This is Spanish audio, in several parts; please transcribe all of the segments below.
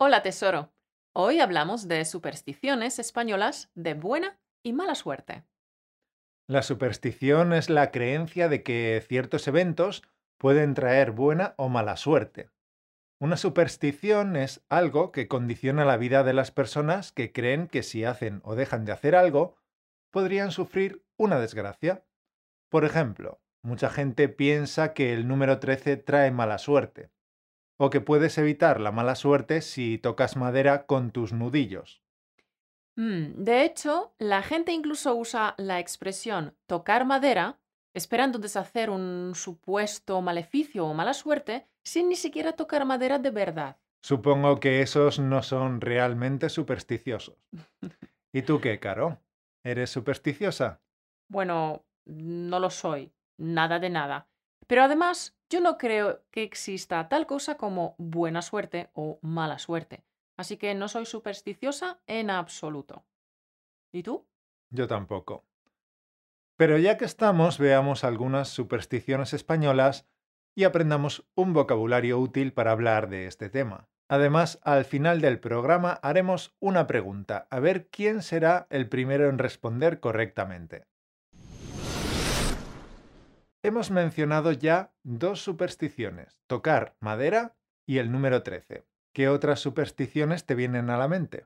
Hola tesoro. Hoy hablamos de supersticiones españolas de buena y mala suerte. La superstición es la creencia de que ciertos eventos pueden traer buena o mala suerte. Una superstición es algo que condiciona la vida de las personas que creen que si hacen o dejan de hacer algo, podrían sufrir una desgracia. Por ejemplo, mucha gente piensa que el número 13 trae mala suerte, o que puedes evitar la mala suerte si tocas madera con tus nudillos. Mm, de hecho, la gente incluso usa la expresión tocar madera esperando deshacer un supuesto maleficio o mala suerte sin ni siquiera tocar madera de verdad. Supongo que esos no son realmente supersticiosos. ¿Y tú qué, Caro? ¿Eres supersticiosa? Bueno, no lo soy, nada de nada. Pero además, yo no creo que exista tal cosa como buena suerte o mala suerte. Así que no soy supersticiosa en absoluto. ¿Y tú? Yo tampoco. Pero ya que estamos, veamos algunas supersticiones españolas y aprendamos un vocabulario útil para hablar de este tema. Además, al final del programa haremos una pregunta, a ver quién será el primero en responder correctamente. Hemos mencionado ya dos supersticiones, tocar madera y el número 13. ¿Qué otras supersticiones te vienen a la mente?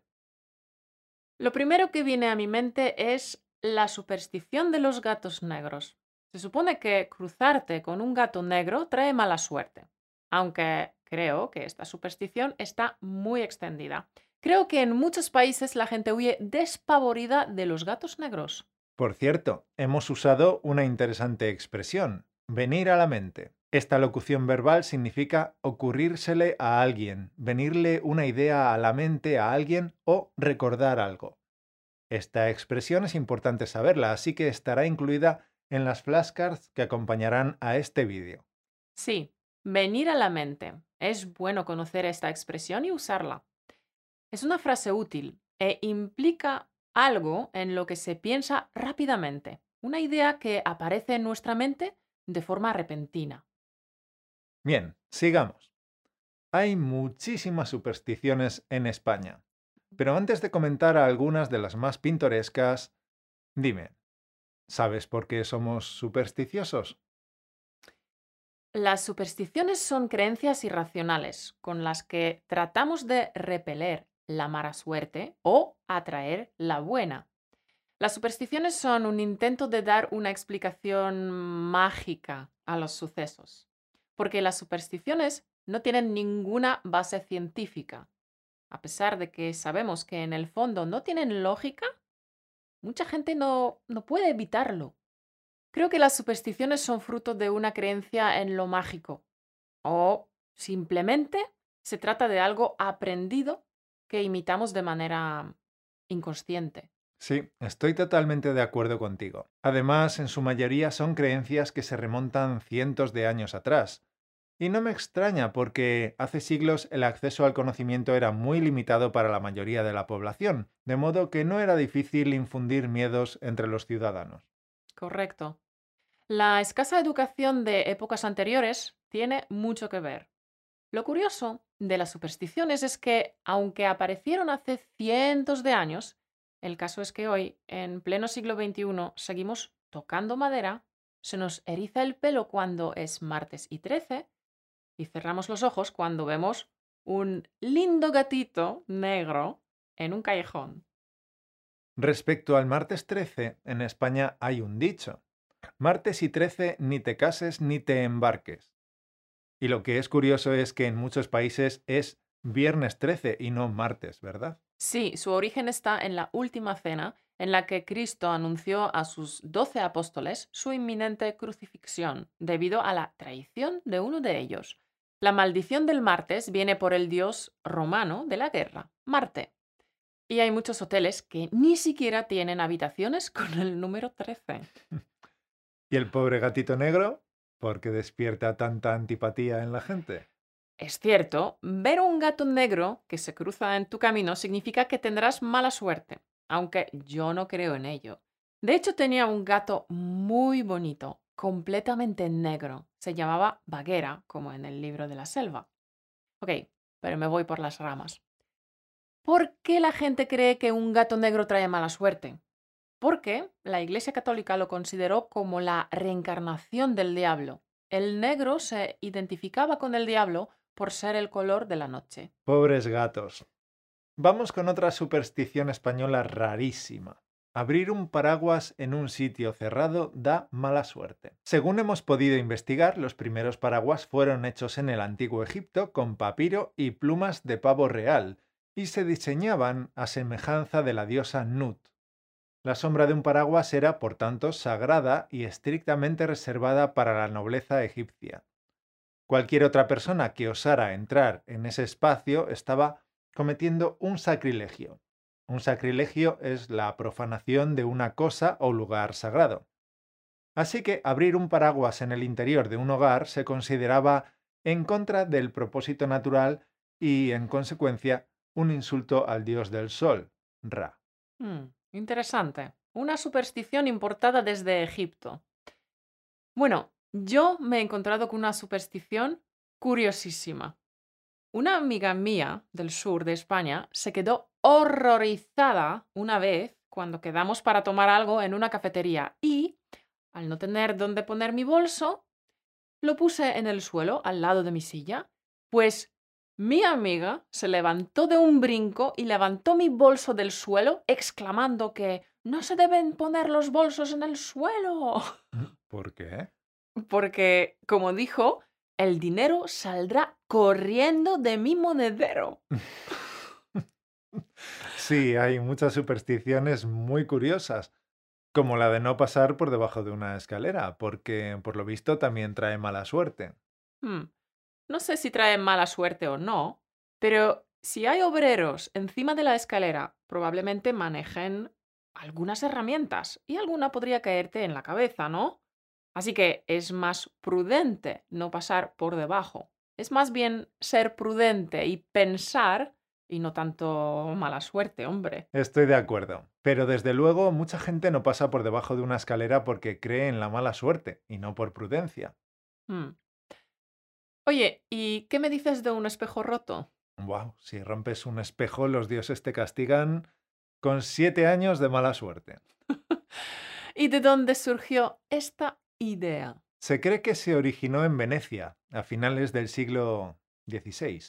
Lo primero que viene a mi mente es la superstición de los gatos negros. Se supone que cruzarte con un gato negro trae mala suerte, aunque creo que esta superstición está muy extendida. Creo que en muchos países la gente huye despavorida de los gatos negros. Por cierto, hemos usado una interesante expresión, venir a la mente. Esta locución verbal significa ocurrírsele a alguien, venirle una idea a la mente a alguien o recordar algo. Esta expresión es importante saberla, así que estará incluida en las flashcards que acompañarán a este vídeo. Sí, venir a la mente. Es bueno conocer esta expresión y usarla. Es una frase útil e implica algo en lo que se piensa rápidamente, una idea que aparece en nuestra mente de forma repentina. Bien, sigamos. Hay muchísimas supersticiones en España, pero antes de comentar algunas de las más pintorescas, dime, ¿sabes por qué somos supersticiosos? Las supersticiones son creencias irracionales con las que tratamos de repeler la mala suerte o atraer la buena. Las supersticiones son un intento de dar una explicación mágica a los sucesos, porque las supersticiones no tienen ninguna base científica. A pesar de que sabemos que en el fondo no tienen lógica, mucha gente no, no puede evitarlo. Creo que las supersticiones son fruto de una creencia en lo mágico o simplemente se trata de algo aprendido que imitamos de manera inconsciente. Sí, estoy totalmente de acuerdo contigo. Además, en su mayoría son creencias que se remontan cientos de años atrás. Y no me extraña porque hace siglos el acceso al conocimiento era muy limitado para la mayoría de la población, de modo que no era difícil infundir miedos entre los ciudadanos. Correcto. La escasa educación de épocas anteriores tiene mucho que ver. Lo curioso de las supersticiones es que, aunque aparecieron hace cientos de años, el caso es que hoy, en pleno siglo XXI, seguimos tocando madera, se nos eriza el pelo cuando es martes y 13 y cerramos los ojos cuando vemos un lindo gatito negro en un callejón. Respecto al martes 13, en España hay un dicho. Martes y 13 ni te cases ni te embarques. Y lo que es curioso es que en muchos países es viernes 13 y no martes, ¿verdad? Sí, su origen está en la última cena en la que Cristo anunció a sus doce apóstoles su inminente crucifixión debido a la traición de uno de ellos. La maldición del martes viene por el dios romano de la guerra, Marte. Y hay muchos hoteles que ni siquiera tienen habitaciones con el número 13. ¿Y el pobre gatito negro? ¿Por qué despierta tanta antipatía en la gente? Es cierto, ver un gato negro que se cruza en tu camino significa que tendrás mala suerte, aunque yo no creo en ello. De hecho, tenía un gato muy bonito, completamente negro. Se llamaba Vaguera, como en el libro de la selva. Ok, pero me voy por las ramas. ¿Por qué la gente cree que un gato negro trae mala suerte? Porque la Iglesia Católica lo consideró como la reencarnación del diablo. El negro se identificaba con el diablo por ser el color de la noche. Pobres gatos. Vamos con otra superstición española rarísima. Abrir un paraguas en un sitio cerrado da mala suerte. Según hemos podido investigar, los primeros paraguas fueron hechos en el antiguo Egipto con papiro y plumas de pavo real, y se diseñaban a semejanza de la diosa Nut. La sombra de un paraguas era, por tanto, sagrada y estrictamente reservada para la nobleza egipcia. Cualquier otra persona que osara entrar en ese espacio estaba cometiendo un sacrilegio. Un sacrilegio es la profanación de una cosa o lugar sagrado. Así que abrir un paraguas en el interior de un hogar se consideraba en contra del propósito natural y, en consecuencia, un insulto al dios del sol, Ra. Hmm, interesante. Una superstición importada desde Egipto. Bueno, yo me he encontrado con una superstición curiosísima. Una amiga mía del sur de España se quedó horrorizada una vez cuando quedamos para tomar algo en una cafetería y, al no tener dónde poner mi bolso, lo puse en el suelo al lado de mi silla, pues mi amiga se levantó de un brinco y levantó mi bolso del suelo, exclamando que no se deben poner los bolsos en el suelo. ¿Por qué? Porque, como dijo, el dinero saldrá corriendo de mi monedero. Sí, hay muchas supersticiones muy curiosas, como la de no pasar por debajo de una escalera, porque por lo visto también trae mala suerte. Hmm. No sé si trae mala suerte o no, pero si hay obreros encima de la escalera, probablemente manejen algunas herramientas y alguna podría caerte en la cabeza, ¿no? Así que es más prudente no pasar por debajo. Es más bien ser prudente y pensar y no tanto mala suerte, hombre. Estoy de acuerdo. Pero desde luego mucha gente no pasa por debajo de una escalera porque cree en la mala suerte y no por prudencia. Hmm. Oye, ¿y qué me dices de un espejo roto? Wow, si rompes un espejo, los dioses te castigan con siete años de mala suerte. ¿Y de dónde surgió esta idea? Se cree que se originó en Venecia, a finales del siglo XVI.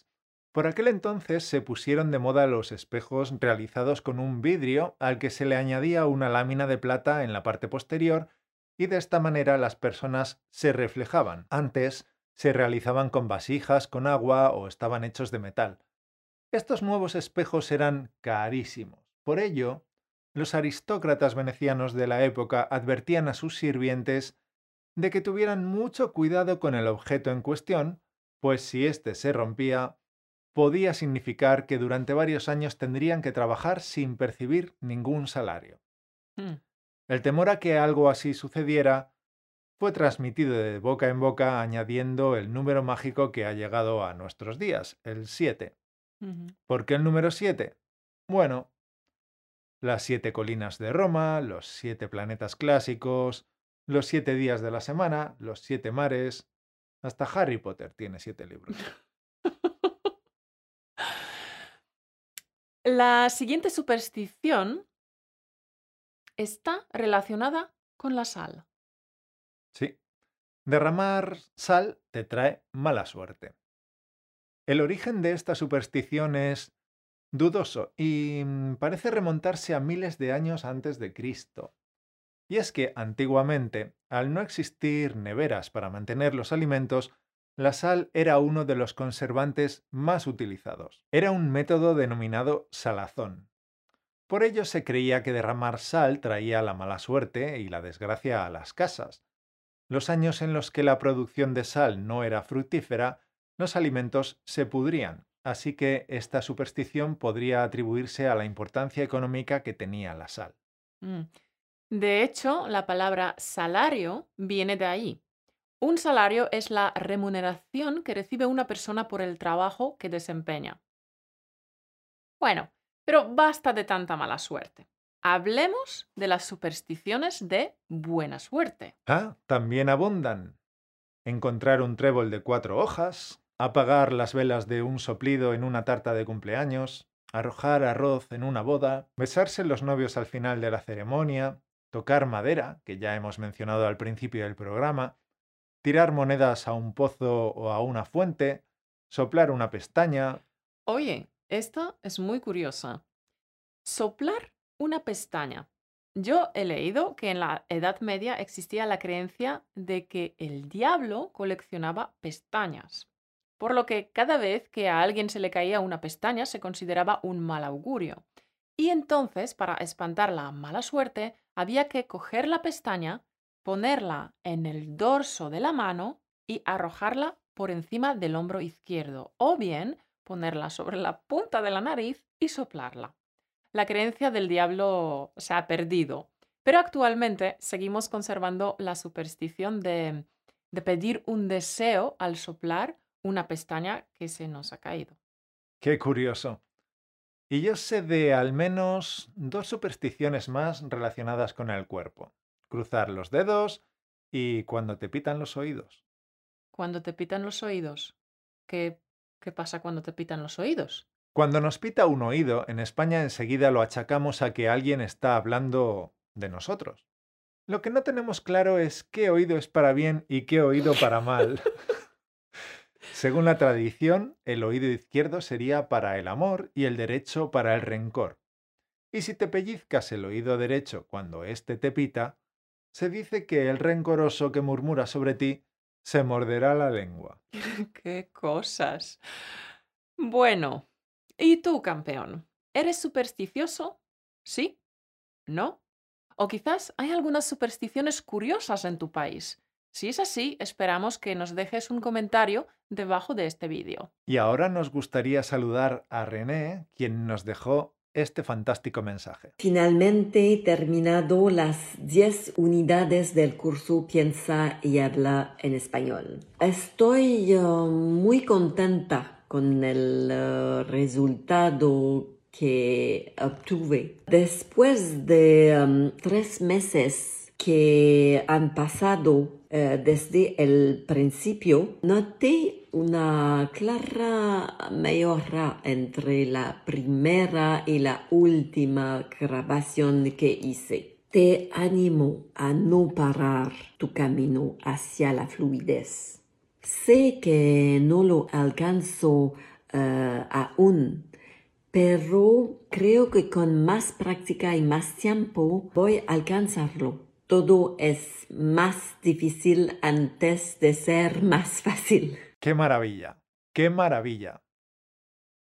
Por aquel entonces se pusieron de moda los espejos realizados con un vidrio al que se le añadía una lámina de plata en la parte posterior y de esta manera las personas se reflejaban. Antes se realizaban con vasijas, con agua o estaban hechos de metal. Estos nuevos espejos eran carísimos. Por ello, los aristócratas venecianos de la época advertían a sus sirvientes de que tuvieran mucho cuidado con el objeto en cuestión, pues si éste se rompía, podía significar que durante varios años tendrían que trabajar sin percibir ningún salario. Hmm. El temor a que algo así sucediera fue transmitido de boca en boca añadiendo el número mágico que ha llegado a nuestros días, el 7. ¿Por qué el número 7? Bueno, las siete colinas de Roma, los siete planetas clásicos, los siete días de la semana, los siete mares. Hasta Harry Potter tiene siete libros. La siguiente superstición está relacionada con la sal. Sí. Derramar sal te trae mala suerte. El origen de esta superstición es dudoso y mm, parece remontarse a miles de años antes de Cristo. Y es que antiguamente, al no existir neveras para mantener los alimentos, la sal era uno de los conservantes más utilizados. Era un método denominado salazón. Por ello se creía que derramar sal traía la mala suerte y la desgracia a las casas. Los años en los que la producción de sal no era fructífera, los alimentos se pudrían, así que esta superstición podría atribuirse a la importancia económica que tenía la sal. Mm. De hecho, la palabra salario viene de ahí. Un salario es la remuneración que recibe una persona por el trabajo que desempeña. Bueno, pero basta de tanta mala suerte. Hablemos de las supersticiones de buena suerte. Ah, también abundan. Encontrar un trébol de cuatro hojas, apagar las velas de un soplido en una tarta de cumpleaños, arrojar arroz en una boda, besarse los novios al final de la ceremonia, tocar madera, que ya hemos mencionado al principio del programa, tirar monedas a un pozo o a una fuente, soplar una pestaña. Oye, esta es muy curiosa. Soplar una pestaña. Yo he leído que en la Edad Media existía la creencia de que el diablo coleccionaba pestañas, por lo que cada vez que a alguien se le caía una pestaña se consideraba un mal augurio. Y entonces, para espantar la mala suerte, había que coger la pestaña, ponerla en el dorso de la mano y arrojarla por encima del hombro izquierdo, o bien ponerla sobre la punta de la nariz y soplarla. La creencia del diablo se ha perdido, pero actualmente seguimos conservando la superstición de, de pedir un deseo al soplar una pestaña que se nos ha caído. Qué curioso. Y yo sé de al menos dos supersticiones más relacionadas con el cuerpo. Cruzar los dedos y cuando te pitan los oídos. Cuando te pitan los oídos. ¿Qué, qué pasa cuando te pitan los oídos? Cuando nos pita un oído, en España enseguida lo achacamos a que alguien está hablando de nosotros. Lo que no tenemos claro es qué oído es para bien y qué oído para mal. Según la tradición, el oído izquierdo sería para el amor y el derecho para el rencor. Y si te pellizcas el oído derecho cuando éste te pita, se dice que el rencoroso que murmura sobre ti se morderá la lengua. ¡Qué cosas! Bueno, ¿y tú, campeón? ¿Eres supersticioso? ¿Sí? ¿No? O quizás hay algunas supersticiones curiosas en tu país. Si es así, esperamos que nos dejes un comentario debajo de este vídeo. Y ahora nos gustaría saludar a René, quien nos dejó este fantástico mensaje. Finalmente he terminado las 10 unidades del curso Piensa y habla en español. Estoy uh, muy contenta con el uh, resultado que obtuve. Después de um, tres meses que han pasado uh, desde el principio, noté una clara mejora entre la primera y la última grabación que hice. Te animo a no parar tu camino hacia la fluidez. Sé que no lo alcanzo eh, aún, pero creo que con más práctica y más tiempo voy a alcanzarlo. Todo es más difícil antes de ser más fácil. ¡Qué maravilla! ¡Qué maravilla!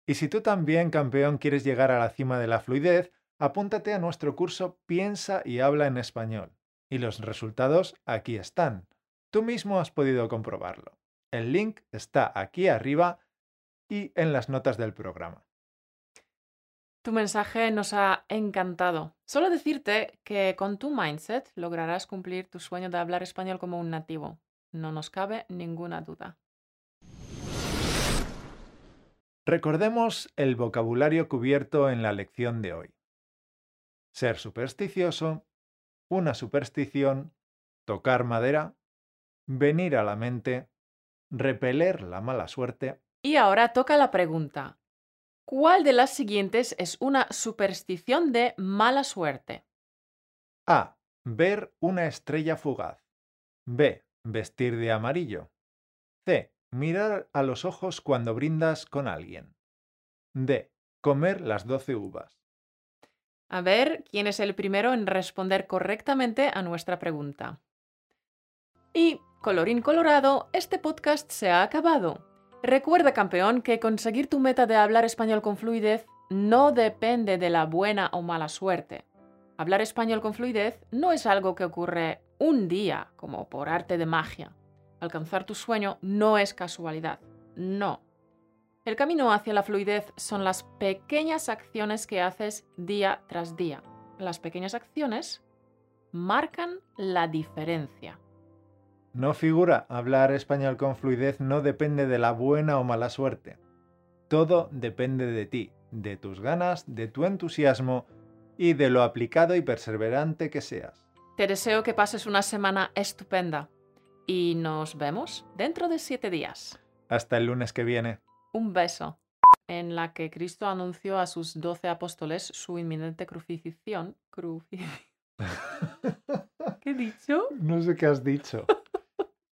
Y si tú también, campeón, quieres llegar a la cima de la fluidez, apúntate a nuestro curso Piensa y habla en español. Y los resultados aquí están. Tú mismo has podido comprobarlo. El link está aquí arriba y en las notas del programa. Tu mensaje nos ha encantado. Solo decirte que con tu mindset lograrás cumplir tu sueño de hablar español como un nativo. No nos cabe ninguna duda. Recordemos el vocabulario cubierto en la lección de hoy. Ser supersticioso, una superstición, tocar madera, venir a la mente, repeler la mala suerte. Y ahora toca la pregunta. ¿Cuál de las siguientes es una superstición de mala suerte? A. Ver una estrella fugaz. B. Vestir de amarillo. C. Mirar a los ojos cuando brindas con alguien. D. Comer las doce uvas. A ver quién es el primero en responder correctamente a nuestra pregunta. Y, colorín colorado, este podcast se ha acabado. Recuerda, campeón, que conseguir tu meta de hablar español con fluidez no depende de la buena o mala suerte. Hablar español con fluidez no es algo que ocurre un día, como por arte de magia. Alcanzar tu sueño no es casualidad, no. El camino hacia la fluidez son las pequeñas acciones que haces día tras día. Las pequeñas acciones marcan la diferencia. No figura, hablar español con fluidez no depende de la buena o mala suerte. Todo depende de ti, de tus ganas, de tu entusiasmo y de lo aplicado y perseverante que seas. Te deseo que pases una semana estupenda y nos vemos dentro de siete días. Hasta el lunes que viene. Un beso. en la que Cristo anunció a sus doce apóstoles su inminente crucifixión. Cruci- ¿Qué he dicho? No sé qué has dicho.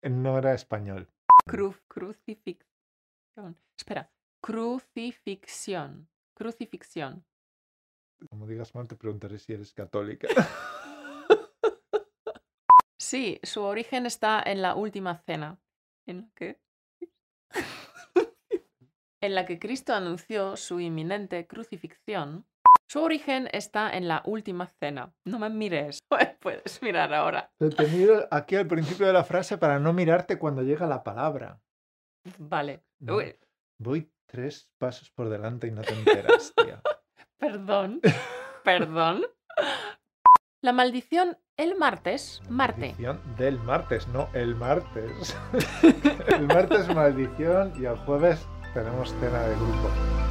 No era español. Cru- crucifixión. Espera. Crucifixión. Crucifixión. Como digas mal, te preguntaré si eres católica. Sí, su origen está en la última cena. ¿En la que? en la que Cristo anunció su inminente crucifixión. Su origen está en la última cena. No me mires. Puedes mirar ahora. Te miro aquí al principio de la frase para no mirarte cuando llega la palabra. Vale. Uy, Voy tres pasos por delante y no te enteras, tía. perdón. Perdón. La maldición el martes, Marte. Maldición del martes, no el martes. el martes maldición y el jueves tenemos cena de grupo.